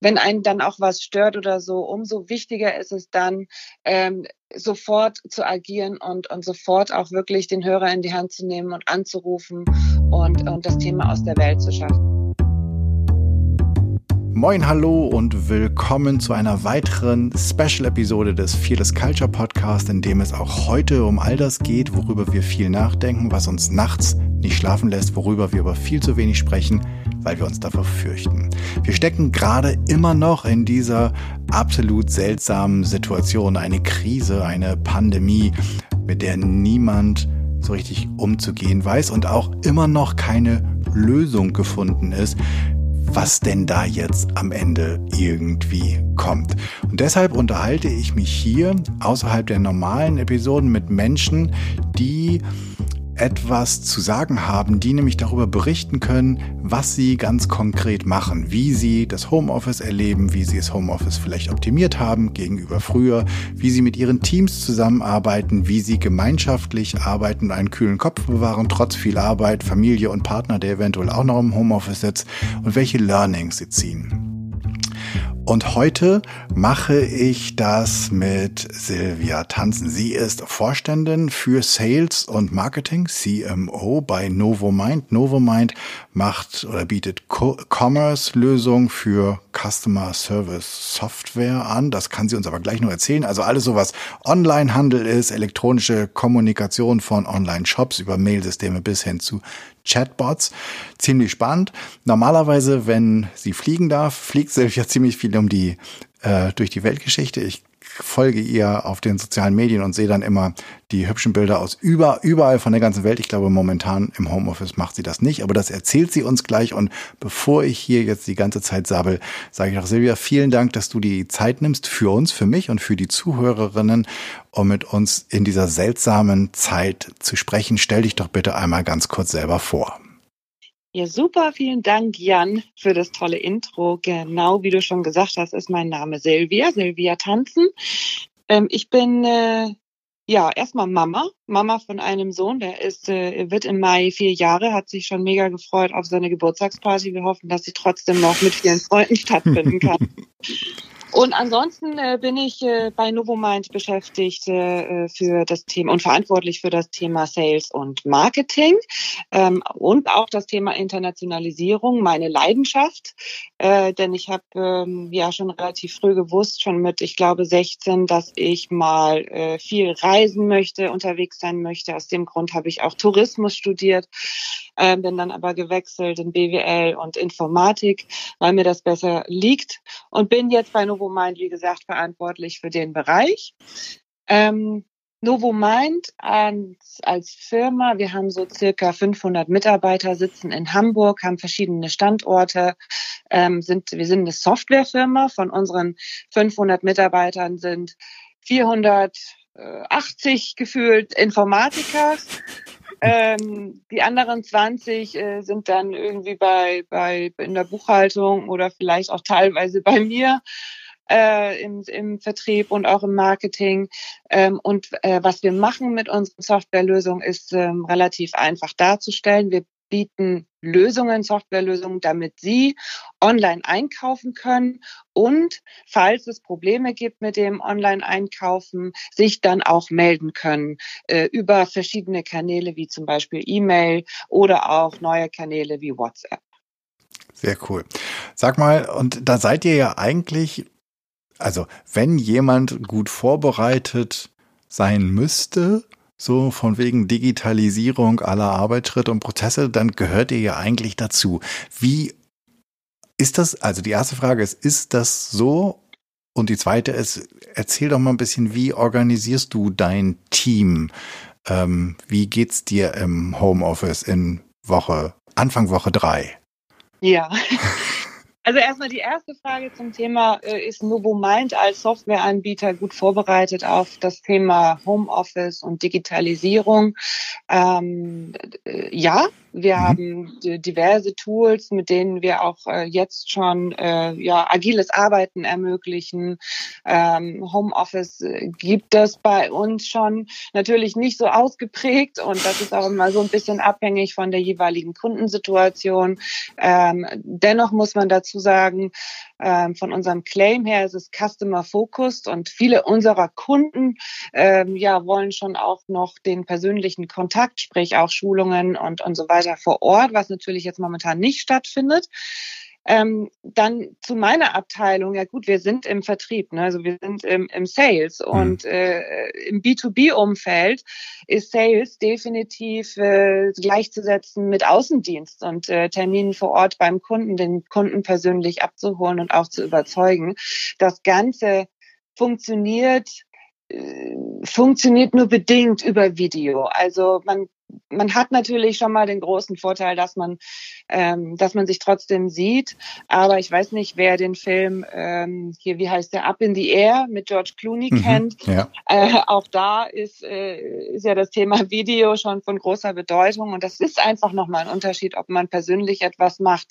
wenn einen dann auch was stört oder so, umso wichtiger ist es dann, ähm, sofort zu agieren und, und sofort auch wirklich den Hörer in die Hand zu nehmen und anzurufen und, und das Thema aus der Welt zu schaffen. Moin, hallo und willkommen zu einer weiteren Special-Episode des Fearless Culture Podcast, in dem es auch heute um all das geht, worüber wir viel nachdenken, was uns nachts nicht schlafen lässt, worüber wir aber viel zu wenig sprechen, weil wir uns davor fürchten. Wir stecken gerade immer noch in dieser absolut seltsamen Situation, eine Krise, eine Pandemie, mit der niemand so richtig umzugehen weiß und auch immer noch keine Lösung gefunden ist, was denn da jetzt am Ende irgendwie kommt. Und deshalb unterhalte ich mich hier außerhalb der normalen Episoden mit Menschen, die etwas zu sagen haben, die nämlich darüber berichten können, was sie ganz konkret machen, wie sie das Homeoffice erleben, wie sie das Homeoffice vielleicht optimiert haben gegenüber früher, wie sie mit ihren Teams zusammenarbeiten, wie sie gemeinschaftlich arbeiten und einen kühlen Kopf bewahren, trotz viel Arbeit, Familie und Partner, der eventuell auch noch im Homeoffice sitzt und welche Learnings sie ziehen. Und heute mache ich das mit Silvia Tanzen. Sie ist Vorständin für Sales und Marketing, CMO bei Novomind. Novomind macht oder bietet Commerce-Lösungen für Customer Service Software an. Das kann sie uns aber gleich noch erzählen. Also alles so, was Online-Handel ist, elektronische Kommunikation von Online-Shops über Mailsysteme bis hin zu Chatbots. Ziemlich spannend. Normalerweise, wenn sie fliegen darf, fliegt Silvia ziemlich viel um die äh, durch die Weltgeschichte. Ich folge ihr auf den sozialen Medien und sehe dann immer die hübschen Bilder aus über, überall von der ganzen Welt. Ich glaube, momentan im Homeoffice macht sie das nicht, aber das erzählt sie uns gleich. Und bevor ich hier jetzt die ganze Zeit sabbel, sage ich auch Silvia, vielen Dank, dass du die Zeit nimmst für uns, für mich und für die Zuhörerinnen, um mit uns in dieser seltsamen Zeit zu sprechen. Stell dich doch bitte einmal ganz kurz selber vor. Ja, super. Vielen Dank, Jan, für das tolle Intro. Genau wie du schon gesagt hast, ist mein Name Silvia, Silvia Tanzen. Ähm, ich bin äh, ja erstmal Mama, Mama von einem Sohn, der ist, äh, wird im Mai vier Jahre, hat sich schon mega gefreut auf seine Geburtstagsparty. Wir hoffen, dass sie trotzdem noch mit vielen Freunden stattfinden kann. Und ansonsten äh, bin ich äh, bei Novomind beschäftigt äh, für das Thema und verantwortlich für das Thema Sales und Marketing ähm, und auch das Thema Internationalisierung, meine Leidenschaft. Äh, denn ich habe ähm, ja schon relativ früh gewusst, schon mit, ich glaube, 16, dass ich mal äh, viel reisen möchte, unterwegs sein möchte. Aus dem Grund habe ich auch Tourismus studiert, äh, bin dann aber gewechselt in BWL und Informatik, weil mir das besser liegt und bin jetzt bei Novo Mind, wie gesagt, verantwortlich für den Bereich. Ähm, Novo Mind als, als Firma, wir haben so circa 500 Mitarbeiter, sitzen in Hamburg, haben verschiedene Standorte, ähm, sind, wir sind eine Softwarefirma. Von unseren 500 Mitarbeitern sind 480 gefühlt Informatiker. Ähm, die anderen 20 äh, sind dann irgendwie bei, bei in der Buchhaltung oder vielleicht auch teilweise bei mir äh, im, im Vertrieb und auch im Marketing. Ähm, und äh, was wir machen mit unseren Softwarelösungen ist ähm, relativ einfach darzustellen. Wir bieten Lösungen, Softwarelösungen, damit Sie online einkaufen können und falls es Probleme gibt mit dem Online-Einkaufen, sich dann auch melden können äh, über verschiedene Kanäle wie zum Beispiel E-Mail oder auch neue Kanäle wie WhatsApp. Sehr cool. Sag mal, und da seid ihr ja eigentlich also wenn jemand gut vorbereitet sein müsste, so von wegen Digitalisierung aller Arbeitsschritte und Prozesse, dann gehört ihr ja eigentlich dazu. Wie ist das, also die erste Frage ist, ist das so? Und die zweite ist, erzähl doch mal ein bisschen, wie organisierst du dein Team? Ähm, wie geht's dir im Homeoffice in Woche, Anfang Woche drei? Ja, Also erstmal die erste Frage zum Thema, äh, ist NovoMind als Softwareanbieter gut vorbereitet auf das Thema Homeoffice und Digitalisierung? Ähm, äh, ja, wir mhm. haben diverse Tools, mit denen wir auch äh, jetzt schon äh, ja, agiles Arbeiten ermöglichen. Ähm, Homeoffice gibt es bei uns schon natürlich nicht so ausgeprägt und das ist auch immer so ein bisschen abhängig von der jeweiligen Kundensituation. Ähm, dennoch muss man dazu dazu sagen, ähm, von unserem Claim her ist es Customer Focused und viele unserer Kunden ähm, ja wollen schon auch noch den persönlichen Kontakt, sprich auch Schulungen und und so weiter vor Ort, was natürlich jetzt momentan nicht stattfindet. Ähm, dann zu meiner Abteilung, ja gut, wir sind im Vertrieb, ne? also wir sind im, im Sales mhm. und äh, im B2B-Umfeld ist Sales definitiv äh, gleichzusetzen mit Außendienst und äh, Terminen vor Ort beim Kunden, den Kunden persönlich abzuholen und auch zu überzeugen. Das Ganze funktioniert äh, funktioniert nur bedingt über Video. Also man man hat natürlich schon mal den großen Vorteil, dass man, ähm, dass man sich trotzdem sieht. Aber ich weiß nicht, wer den Film ähm, hier, wie heißt der, Up in the Air mit George Clooney mhm, kennt. Ja. Äh, auch da ist, äh, ist ja das Thema Video schon von großer Bedeutung. Und das ist einfach nochmal ein Unterschied, ob man persönlich etwas macht,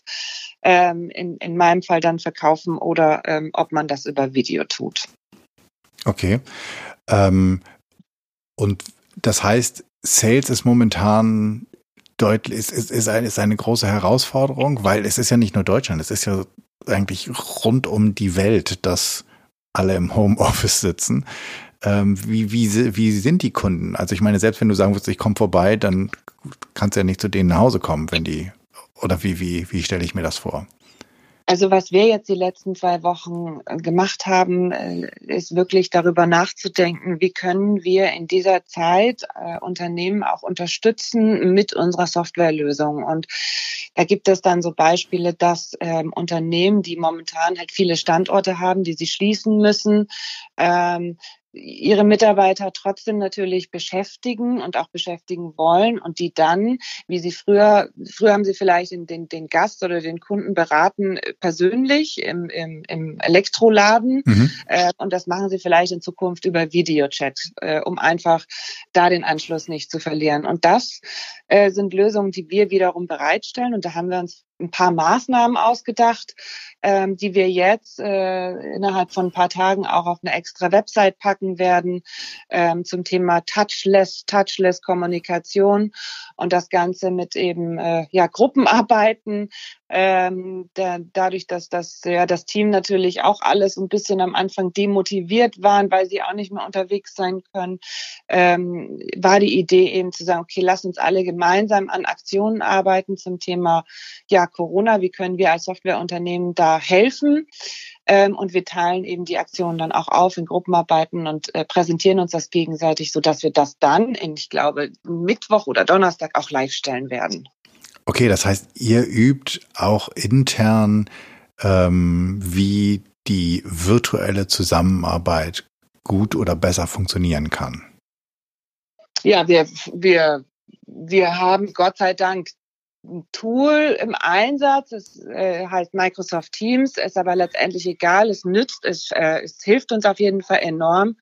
ähm, in, in meinem Fall dann verkaufen oder ähm, ob man das über Video tut. Okay. Ähm, und das heißt, Sales ist momentan deutlich, ist, ist, ist, eine, ist eine große Herausforderung, weil es ist ja nicht nur Deutschland, es ist ja eigentlich rund um die Welt, dass alle im Homeoffice sitzen. Ähm, wie, wie, wie sind die Kunden? Also ich meine, selbst wenn du sagen würdest, ich komme vorbei, dann kannst du ja nicht zu denen nach Hause kommen, wenn die, oder wie, wie, wie stelle ich mir das vor? Also was wir jetzt die letzten zwei Wochen äh, gemacht haben, äh, ist wirklich darüber nachzudenken, wie können wir in dieser Zeit äh, Unternehmen auch unterstützen mit unserer Softwarelösung. Und da gibt es dann so Beispiele, dass ähm, Unternehmen, die momentan halt viele Standorte haben, die sie schließen müssen, ähm, ihre Mitarbeiter trotzdem natürlich beschäftigen und auch beschäftigen wollen und die dann, wie sie früher, früher haben sie vielleicht den, den, den Gast oder den Kunden beraten äh, persönlich im, im, im Elektroladen mhm. äh, und das machen sie vielleicht in Zukunft über Videochat, äh, um einfach da den Anschluss nicht zu verlieren. Und das äh, sind Lösungen, die wir wiederum bereitstellen und da haben wir uns ein paar Maßnahmen ausgedacht, ähm, die wir jetzt äh, innerhalb von ein paar Tagen auch auf eine extra Website packen werden ähm, zum Thema Touchless, Touchless Kommunikation und das Ganze mit eben äh, ja Gruppenarbeiten. Ähm, der, dadurch, dass das ja das Team natürlich auch alles ein bisschen am Anfang demotiviert waren, weil sie auch nicht mehr unterwegs sein können, ähm, war die Idee eben zu sagen, okay, lass uns alle gemeinsam an Aktionen arbeiten zum Thema ja Corona. Wie können wir als Softwareunternehmen da helfen? Ähm, und wir teilen eben die Aktionen dann auch auf in Gruppenarbeiten und äh, präsentieren uns das gegenseitig, so dass wir das dann in, ich glaube, Mittwoch oder Donnerstag auch live stellen werden. Okay, das heißt, ihr übt auch intern, ähm, wie die virtuelle Zusammenarbeit gut oder besser funktionieren kann. Ja, wir, wir, wir haben Gott sei Dank Tool im Einsatz. Es äh, heißt Microsoft Teams, ist aber letztendlich egal. Es nützt, es, äh, es hilft uns auf jeden Fall enorm,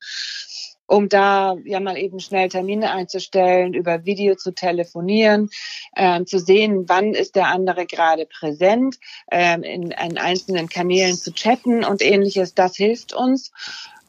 um da ja mal eben schnell Termine einzustellen, über Video zu telefonieren, äh, zu sehen, wann ist der andere gerade präsent, äh, in, in einzelnen Kanälen zu chatten und ähnliches. Das hilft uns.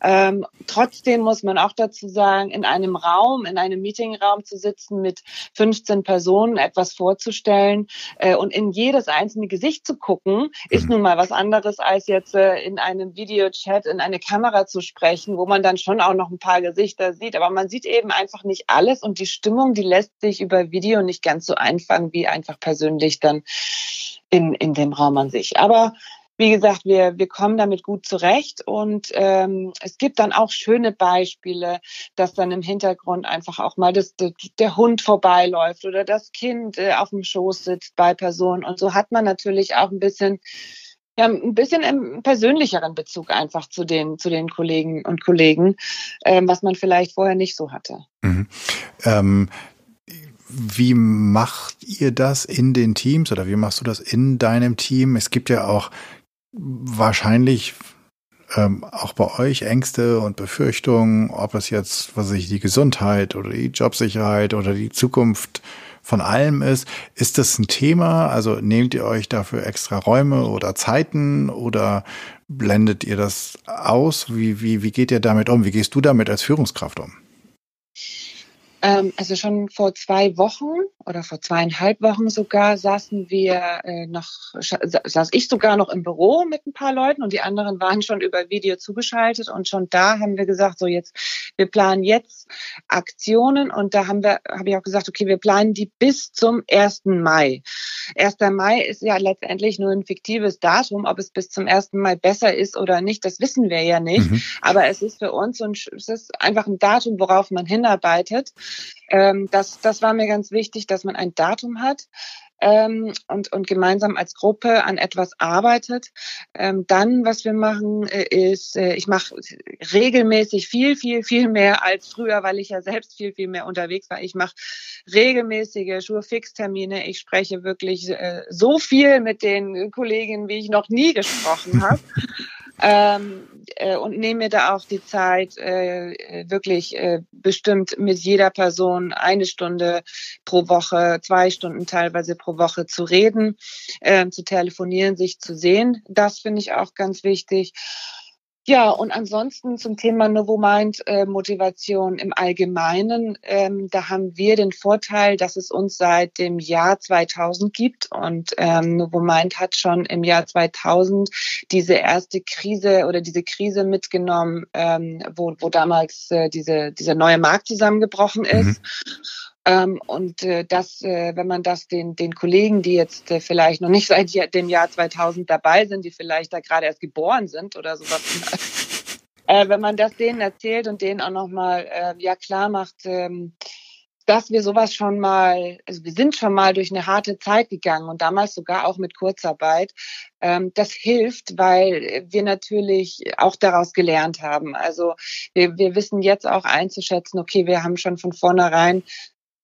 Ähm, trotzdem muss man auch dazu sagen, in einem Raum, in einem Meetingraum zu sitzen mit 15 Personen, etwas vorzustellen äh, und in jedes einzelne Gesicht zu gucken, ist mhm. nun mal was anderes als jetzt äh, in einem Videochat in eine Kamera zu sprechen, wo man dann schon auch noch ein paar Gesichter sieht. Aber man sieht eben einfach nicht alles und die Stimmung, die lässt sich über Video nicht ganz so einfangen wie einfach persönlich dann in, in dem Raum an sich. Aber wie gesagt, wir, wir kommen damit gut zurecht und ähm, es gibt dann auch schöne Beispiele, dass dann im Hintergrund einfach auch mal das, der, der Hund vorbeiläuft oder das Kind äh, auf dem Schoß sitzt bei Personen und so hat man natürlich auch ein bisschen ja, ein bisschen im persönlicheren Bezug einfach zu den, zu den Kollegen und Kollegen, ähm, was man vielleicht vorher nicht so hatte. Mhm. Ähm, wie macht ihr das in den Teams oder wie machst du das in deinem Team? Es gibt ja auch wahrscheinlich ähm, auch bei euch Ängste und Befürchtungen, ob es jetzt, was ich, die Gesundheit oder die Jobsicherheit oder die Zukunft von allem ist. Ist das ein Thema? Also nehmt ihr euch dafür extra Räume oder Zeiten oder blendet ihr das aus? Wie, wie, wie geht ihr damit um? Wie gehst du damit als Führungskraft um? Ähm, also schon vor zwei Wochen oder vor zweieinhalb Wochen sogar saßen wir äh, noch, saß ich sogar noch im Büro mit ein paar Leuten und die anderen waren schon über Video zugeschaltet und schon da haben wir gesagt, so jetzt, wir planen jetzt Aktionen und da haben wir, habe ich auch gesagt, okay, wir planen die bis zum 1. Mai. 1. Mai ist ja letztendlich nur ein fiktives Datum, ob es bis zum 1. Mai besser ist oder nicht, das wissen wir ja nicht. Mhm. Aber es ist für uns ein, es ist einfach ein Datum, worauf man hinarbeitet. Ähm, das, das war mir ganz wichtig, dass man ein Datum hat. Ähm, und, und gemeinsam als Gruppe an etwas arbeitet. Ähm, dann, was wir machen, äh, ist, äh, ich mache regelmäßig viel, viel, viel mehr als früher, weil ich ja selbst viel, viel mehr unterwegs war. Ich mache regelmäßige Schurfix-Termine. Ich spreche wirklich äh, so viel mit den Kolleginnen, wie ich noch nie gesprochen habe. ähm, äh, und nehme mir da auch die Zeit, äh, wirklich äh, bestimmt mit jeder Person eine Stunde pro Woche, zwei Stunden teilweise pro Woche zu reden, äh, zu telefonieren, sich zu sehen. Das finde ich auch ganz wichtig. Ja, und ansonsten zum Thema Novomind äh, Motivation im Allgemeinen, ähm, da haben wir den Vorteil, dass es uns seit dem Jahr 2000 gibt und ähm, Novomind hat schon im Jahr 2000 diese erste Krise oder diese Krise mitgenommen, ähm, wo, wo damals äh, diese, dieser neue Markt zusammengebrochen ist. Mhm. Ähm, und äh, das, äh, wenn man das den, den Kollegen, die jetzt äh, vielleicht noch nicht seit dem Jahr 2000 dabei sind, die vielleicht da gerade erst geboren sind oder sowas, äh, wenn man das denen erzählt und denen auch nochmal äh, ja klar macht, ähm, dass wir sowas schon mal, also wir sind schon mal durch eine harte Zeit gegangen und damals sogar auch mit Kurzarbeit. Ähm, das hilft, weil wir natürlich auch daraus gelernt haben. Also wir, wir wissen jetzt auch einzuschätzen, okay, wir haben schon von vornherein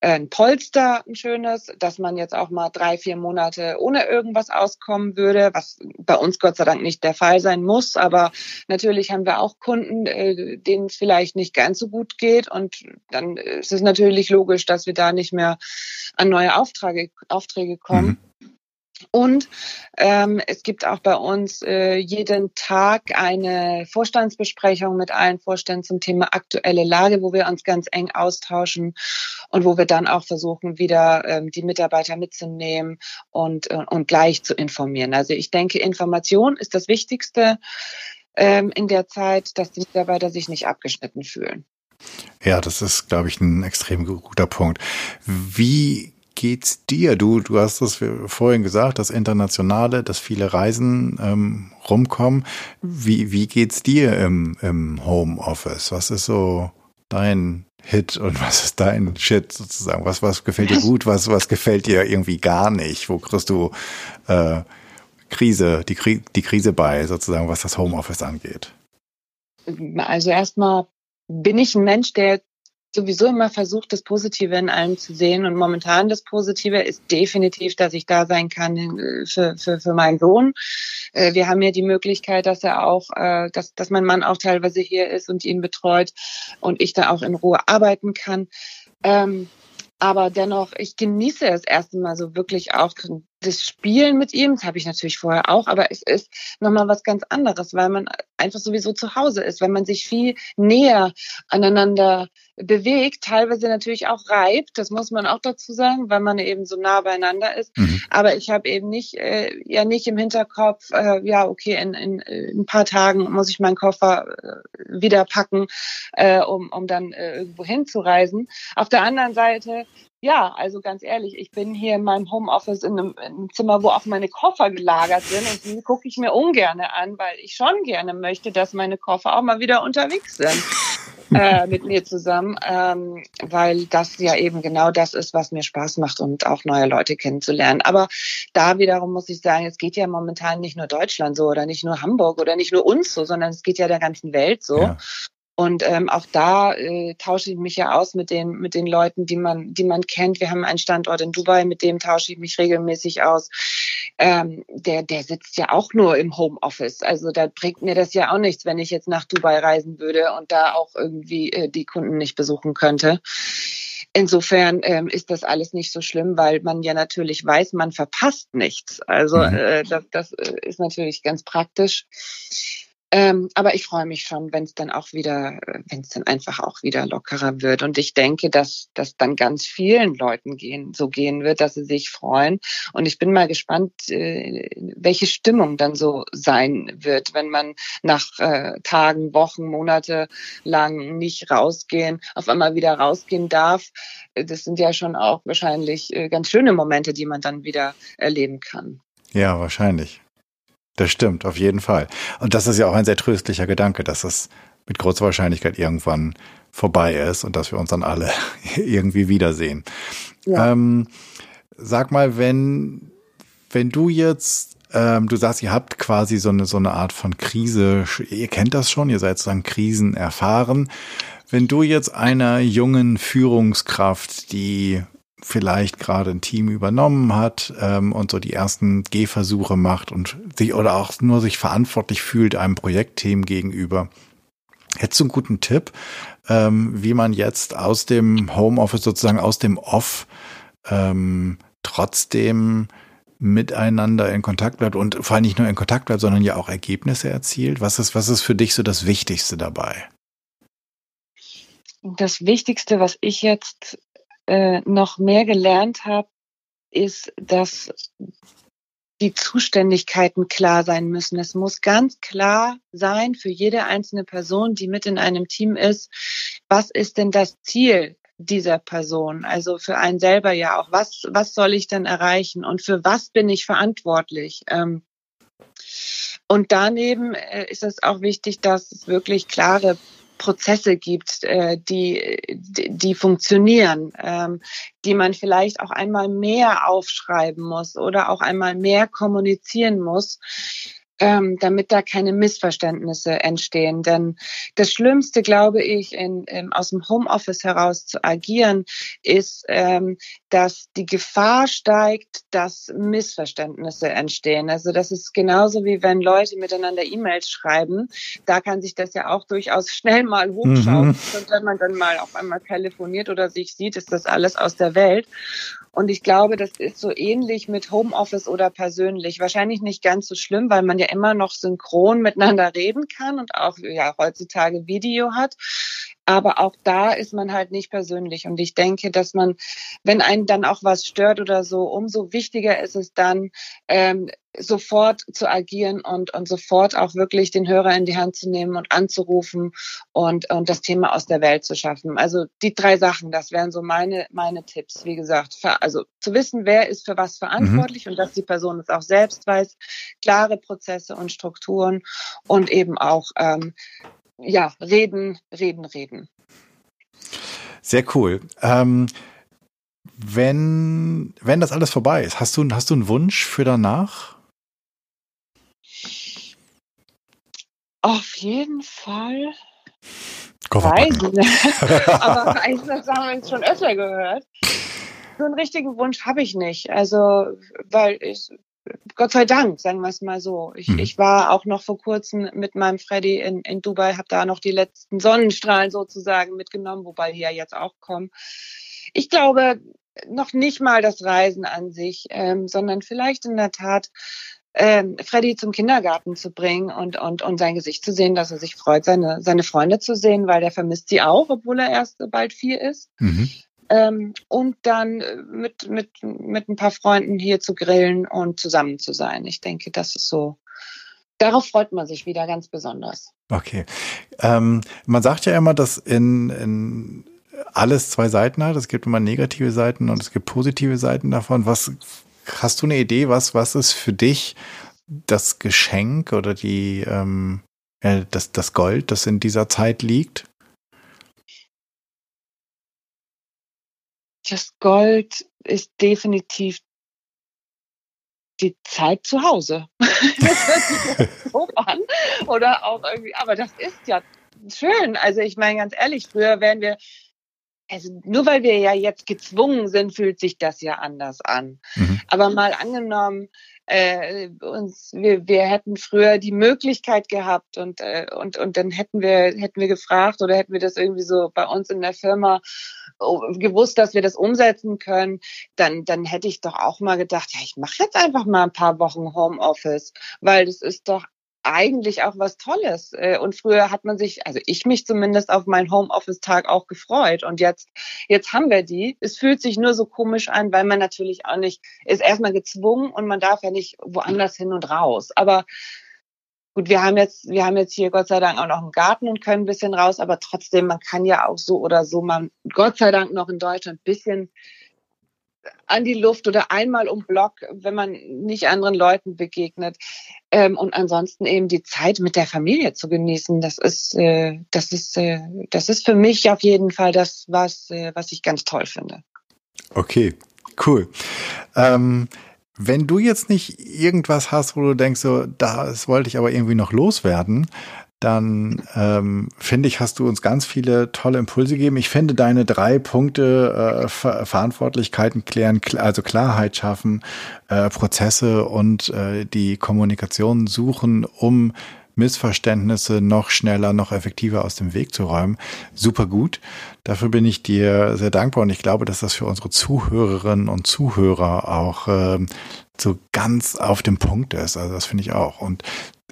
ein Polster, ein schönes, dass man jetzt auch mal drei, vier Monate ohne irgendwas auskommen würde, was bei uns Gott sei Dank nicht der Fall sein muss. Aber natürlich haben wir auch Kunden, äh, denen es vielleicht nicht ganz so gut geht. Und dann ist es natürlich logisch, dass wir da nicht mehr an neue Aufträge, Aufträge kommen. Mhm. Und ähm, es gibt auch bei uns äh, jeden Tag eine Vorstandsbesprechung mit allen Vorständen zum Thema aktuelle Lage, wo wir uns ganz eng austauschen und wo wir dann auch versuchen, wieder ähm, die Mitarbeiter mitzunehmen und, äh, und gleich zu informieren. Also ich denke, Information ist das Wichtigste ähm, in der Zeit, dass die Mitarbeiter sich nicht abgeschnitten fühlen. Ja, das ist, glaube ich, ein extrem guter Punkt. Wie geht's dir? Du, du hast es vorhin gesagt, das Internationale, dass viele Reisen ähm, rumkommen. Wie, wie geht's dir im, im Homeoffice? Was ist so dein Hit und was ist dein Shit sozusagen? Was, was gefällt dir gut? Was, was gefällt dir irgendwie gar nicht? Wo kriegst du äh, Krise, die, die Krise bei, sozusagen, was das Homeoffice angeht? Also erstmal bin ich ein Mensch, der sowieso immer versucht, das Positive in allem zu sehen. Und momentan das Positive ist definitiv, dass ich da sein kann äh, für, für, für meinen Sohn. Äh, wir haben ja die Möglichkeit, dass er auch, äh, dass, dass mein Mann auch teilweise hier ist und ihn betreut und ich da auch in Ruhe arbeiten kann. Ähm, aber dennoch, ich genieße es erst einmal so wirklich auch das Spielen mit ihm. Das habe ich natürlich vorher auch, aber es ist nochmal was ganz anderes, weil man einfach sowieso zu Hause ist, wenn man sich viel näher aneinander bewegt, teilweise natürlich auch reibt, das muss man auch dazu sagen, weil man eben so nah beieinander ist. Mhm. Aber ich habe eben nicht, äh, ja nicht im Hinterkopf, äh, ja, okay, in, in, in ein paar Tagen muss ich meinen Koffer äh, wieder packen, äh, um, um dann äh, irgendwo hinzureisen. Auf der anderen Seite ja, also ganz ehrlich, ich bin hier in meinem Homeoffice in einem, in einem Zimmer, wo auch meine Koffer gelagert sind und die gucke ich mir ungern an, weil ich schon gerne möchte, dass meine Koffer auch mal wieder unterwegs sind äh, mit mir zusammen, ähm, weil das ja eben genau das ist, was mir Spaß macht und auch neue Leute kennenzulernen. Aber da wiederum muss ich sagen, es geht ja momentan nicht nur Deutschland so oder nicht nur Hamburg oder nicht nur uns so, sondern es geht ja der ganzen Welt so. Ja. Und ähm, auch da äh, tausche ich mich ja aus mit den mit den Leuten, die man die man kennt. Wir haben einen Standort in Dubai, mit dem tausche ich mich regelmäßig aus. Ähm, der der sitzt ja auch nur im Homeoffice. Also da bringt mir das ja auch nichts, wenn ich jetzt nach Dubai reisen würde und da auch irgendwie äh, die Kunden nicht besuchen könnte. Insofern ähm, ist das alles nicht so schlimm, weil man ja natürlich weiß, man verpasst nichts. Also mhm. äh, das, das äh, ist natürlich ganz praktisch. Ähm, aber ich freue mich schon, wenn es dann auch wieder, wenn es dann einfach auch wieder lockerer wird. Und ich denke, dass das dann ganz vielen Leuten gehen, so gehen wird, dass sie sich freuen. Und ich bin mal gespannt, äh, welche Stimmung dann so sein wird, wenn man nach äh, Tagen, Wochen, Monate lang nicht rausgehen, auf einmal wieder rausgehen darf. Das sind ja schon auch wahrscheinlich äh, ganz schöne Momente, die man dann wieder erleben kann. Ja, wahrscheinlich. Das stimmt, auf jeden Fall. Und das ist ja auch ein sehr tröstlicher Gedanke, dass es mit großer Wahrscheinlichkeit irgendwann vorbei ist und dass wir uns dann alle irgendwie wiedersehen. Ja. Ähm, sag mal, wenn, wenn du jetzt, ähm, du sagst, ihr habt quasi so eine, so eine Art von Krise, ihr kennt das schon, ihr seid sozusagen Krisen erfahren. Wenn du jetzt einer jungen Führungskraft, die vielleicht gerade ein Team übernommen hat ähm, und so die ersten Gehversuche macht und sich oder auch nur sich verantwortlich fühlt einem Projektteam gegenüber. Hättest du einen guten Tipp, ähm, wie man jetzt aus dem Homeoffice sozusagen aus dem Off ähm, trotzdem miteinander in Kontakt bleibt und vor allem nicht nur in Kontakt bleibt, sondern ja auch Ergebnisse erzielt? Was ist, was ist für dich so das Wichtigste dabei? Das Wichtigste, was ich jetzt äh, noch mehr gelernt habe, ist, dass die Zuständigkeiten klar sein müssen. Es muss ganz klar sein für jede einzelne Person, die mit in einem Team ist, was ist denn das Ziel dieser Person? Also für einen selber ja auch, was, was soll ich denn erreichen und für was bin ich verantwortlich? Ähm, und daneben äh, ist es auch wichtig, dass es wirklich klare Prozesse gibt, äh, die, die funktionieren, ähm, die man vielleicht auch einmal mehr aufschreiben muss oder auch einmal mehr kommunizieren muss ähm, damit da keine Missverständnisse entstehen. Denn das Schlimmste, glaube ich, in, in, aus dem Homeoffice heraus zu agieren, ist, ähm, dass die Gefahr steigt, dass Missverständnisse entstehen. Also das ist genauso wie wenn Leute miteinander E-Mails schreiben. Da kann sich das ja auch durchaus schnell mal hochschauen. Mhm. Und wenn man dann mal auf einmal telefoniert oder sich sieht, ist das alles aus der Welt. Und ich glaube, das ist so ähnlich mit Homeoffice oder persönlich. Wahrscheinlich nicht ganz so schlimm, weil man ja immer noch synchron miteinander reden kann und auch ja heutzutage Video hat. Aber auch da ist man halt nicht persönlich. Und ich denke, dass man, wenn einen dann auch was stört oder so, umso wichtiger ist es dann, ähm, sofort zu agieren und, und sofort auch wirklich den Hörer in die Hand zu nehmen und anzurufen und, und das Thema aus der Welt zu schaffen. Also die drei Sachen, das wären so meine, meine Tipps. Wie gesagt, also zu wissen, wer ist für was verantwortlich mhm. und dass die Person es auch selbst weiß, klare Prozesse und Strukturen und eben auch ähm, ja, reden, reden, reden. Sehr cool. Ähm, wenn, wenn das alles vorbei ist, hast du, hast du einen Wunsch für danach? Auf jeden Fall. Reisen. Aber Reisen, das haben wir jetzt schon öfter gehört. So einen richtigen Wunsch habe ich nicht. Also, weil ich, Gott sei Dank, sagen wir es mal so. Ich, mhm. ich war auch noch vor kurzem mit meinem Freddy in, in Dubai, habe da noch die letzten Sonnenstrahlen sozusagen mitgenommen, wobei die ja jetzt auch kommen. Ich glaube noch nicht mal das Reisen an sich, ähm, sondern vielleicht in der Tat ähm, Freddy zum Kindergarten zu bringen und, und, und sein Gesicht zu sehen, dass er sich freut, seine, seine Freunde zu sehen, weil der vermisst sie auch, obwohl er erst bald vier ist. Mhm. Ähm, und dann äh, mit, mit, mit ein paar Freunden hier zu grillen und zusammen zu sein. Ich denke, das ist so, darauf freut man sich wieder ganz besonders. Okay. Ähm, man sagt ja immer, dass in, in alles zwei Seiten hat. Es gibt immer negative Seiten und es gibt positive Seiten davon. Was hast du eine Idee, was, was ist für dich das Geschenk oder die, ähm, äh, das, das Gold, das in dieser Zeit liegt? Das Gold ist definitiv die Zeit zu Hause. so an. Oder auch irgendwie, aber das ist ja schön. Also ich meine ganz ehrlich, früher wären wir, also nur weil wir ja jetzt gezwungen sind, fühlt sich das ja anders an. Mhm. Aber mal angenommen, äh, uns, wir, wir hätten früher die Möglichkeit gehabt und, äh, und, und dann hätten wir, hätten wir gefragt oder hätten wir das irgendwie so bei uns in der Firma gewusst, dass wir das umsetzen können, dann, dann hätte ich doch auch mal gedacht, ja, ich mache jetzt einfach mal ein paar Wochen Homeoffice, weil das ist doch eigentlich auch was Tolles. Äh, und früher hat man sich, also ich mich zumindest auf meinen Homeoffice-Tag auch gefreut. Und jetzt, jetzt haben wir die. Es fühlt sich nur so komisch an, weil man natürlich auch nicht, ist erstmal gezwungen und man darf ja nicht woanders hin und raus. Aber gut, wir haben jetzt, wir haben jetzt hier Gott sei Dank auch noch einen Garten und können ein bisschen raus, aber trotzdem, man kann ja auch so oder so, man, Gott sei Dank noch in Deutschland ein bisschen an die Luft oder einmal um Block, wenn man nicht anderen Leuten begegnet. Ähm, und ansonsten eben die Zeit mit der Familie zu genießen, das ist, äh, das ist, äh, das ist für mich auf jeden Fall das, was, äh, was ich ganz toll finde. Okay, cool. Ähm, wenn du jetzt nicht irgendwas hast, wo du denkst, so, das wollte ich aber irgendwie noch loswerden, dann ähm, finde ich, hast du uns ganz viele tolle Impulse gegeben. Ich finde deine drei Punkte äh, Ver Verantwortlichkeiten klären, kl also Klarheit schaffen, äh, Prozesse und äh, die Kommunikation suchen, um Missverständnisse noch schneller, noch effektiver aus dem Weg zu räumen. Super gut. Dafür bin ich dir sehr dankbar und ich glaube, dass das für unsere Zuhörerinnen und Zuhörer auch äh, so ganz auf dem Punkt ist. Also das finde ich auch. Und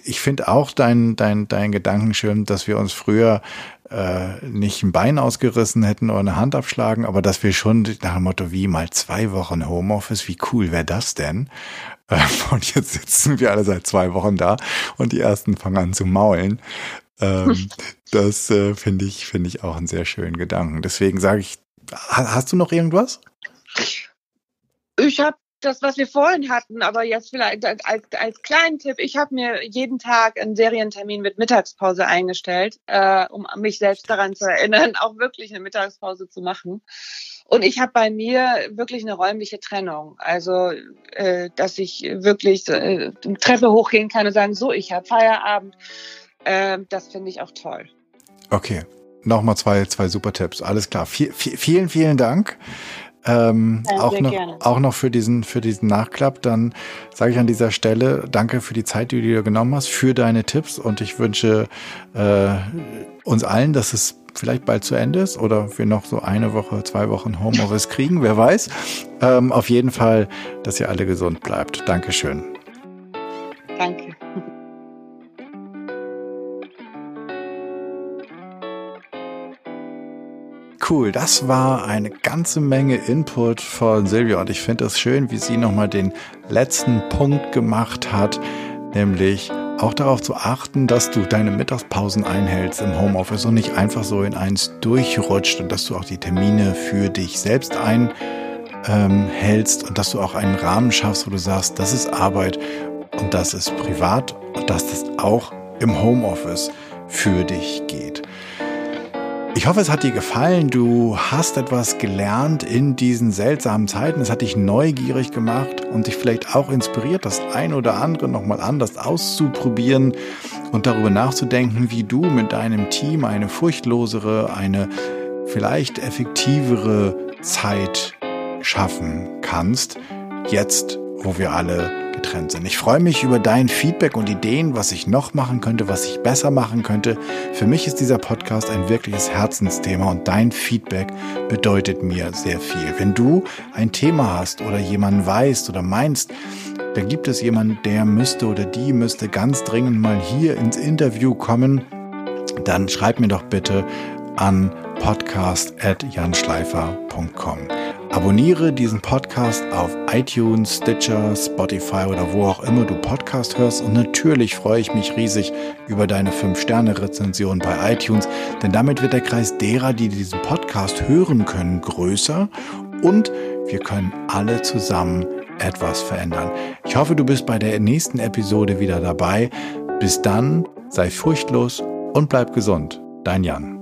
ich finde auch dein, dein, dein Gedanken schön, dass wir uns früher äh, nicht ein Bein ausgerissen hätten oder eine Hand abschlagen, aber dass wir schon nach dem Motto, wie mal zwei Wochen Homeoffice, wie cool wäre das denn? Äh, und jetzt sitzen wir alle seit zwei Wochen da und die ersten fangen an zu maulen. Ähm, das äh, finde ich, finde ich auch einen sehr schönen Gedanken. Deswegen sage ich, hast du noch irgendwas? Ich habe das, was wir vorhin hatten, aber jetzt vielleicht als, als kleinen Tipp, ich habe mir jeden Tag einen Serientermin mit Mittagspause eingestellt, äh, um mich selbst daran zu erinnern, auch wirklich eine Mittagspause zu machen. Und ich habe bei mir wirklich eine räumliche Trennung. Also, äh, dass ich wirklich äh, Treppe hochgehen kann und sagen, so, ich habe Feierabend. Äh, das finde ich auch toll. Okay. Nochmal zwei, zwei super Tipps. Alles klar. V vielen, vielen Dank. Ähm, ja, auch, noch, auch noch für diesen, für diesen Nachklapp. Dann sage ich an dieser Stelle danke für die Zeit, die du dir genommen hast, für deine Tipps und ich wünsche äh, uns allen, dass es vielleicht bald zu Ende ist oder wir noch so eine Woche, zwei Wochen Homeoffice kriegen, wer weiß. Ähm, auf jeden Fall, dass ihr alle gesund bleibt. Dankeschön. Cool. Das war eine ganze Menge Input von Silvia und ich finde es schön, wie sie nochmal den letzten Punkt gemacht hat, nämlich auch darauf zu achten, dass du deine Mittagspausen einhältst im Homeoffice und nicht einfach so in eins durchrutscht und dass du auch die Termine für dich selbst einhältst ähm, und dass du auch einen Rahmen schaffst, wo du sagst, das ist Arbeit und das ist privat und dass das auch im Homeoffice für dich geht. Ich hoffe, es hat dir gefallen. Du hast etwas gelernt in diesen seltsamen Zeiten. Es hat dich neugierig gemacht und dich vielleicht auch inspiriert, das ein oder andere nochmal anders auszuprobieren und darüber nachzudenken, wie du mit deinem Team eine furchtlosere, eine vielleicht effektivere Zeit schaffen kannst. Jetzt, wo wir alle getrennt sind. Ich freue mich über dein Feedback und Ideen, was ich noch machen könnte, was ich besser machen könnte. Für mich ist dieser Podcast ein wirkliches Herzensthema und dein Feedback bedeutet mir sehr viel. Wenn du ein Thema hast oder jemanden weißt oder meinst, da gibt es jemanden, der müsste oder die müsste ganz dringend mal hier ins Interview kommen, dann schreib mir doch bitte an podcast.janschleifer.com. Abonniere diesen Podcast auf iTunes, Stitcher, Spotify oder wo auch immer du Podcast hörst. Und natürlich freue ich mich riesig über deine 5-Sterne-Rezension bei iTunes, denn damit wird der Kreis derer, die diesen Podcast hören können, größer und wir können alle zusammen etwas verändern. Ich hoffe, du bist bei der nächsten Episode wieder dabei. Bis dann, sei furchtlos und bleib gesund. Dein Jan.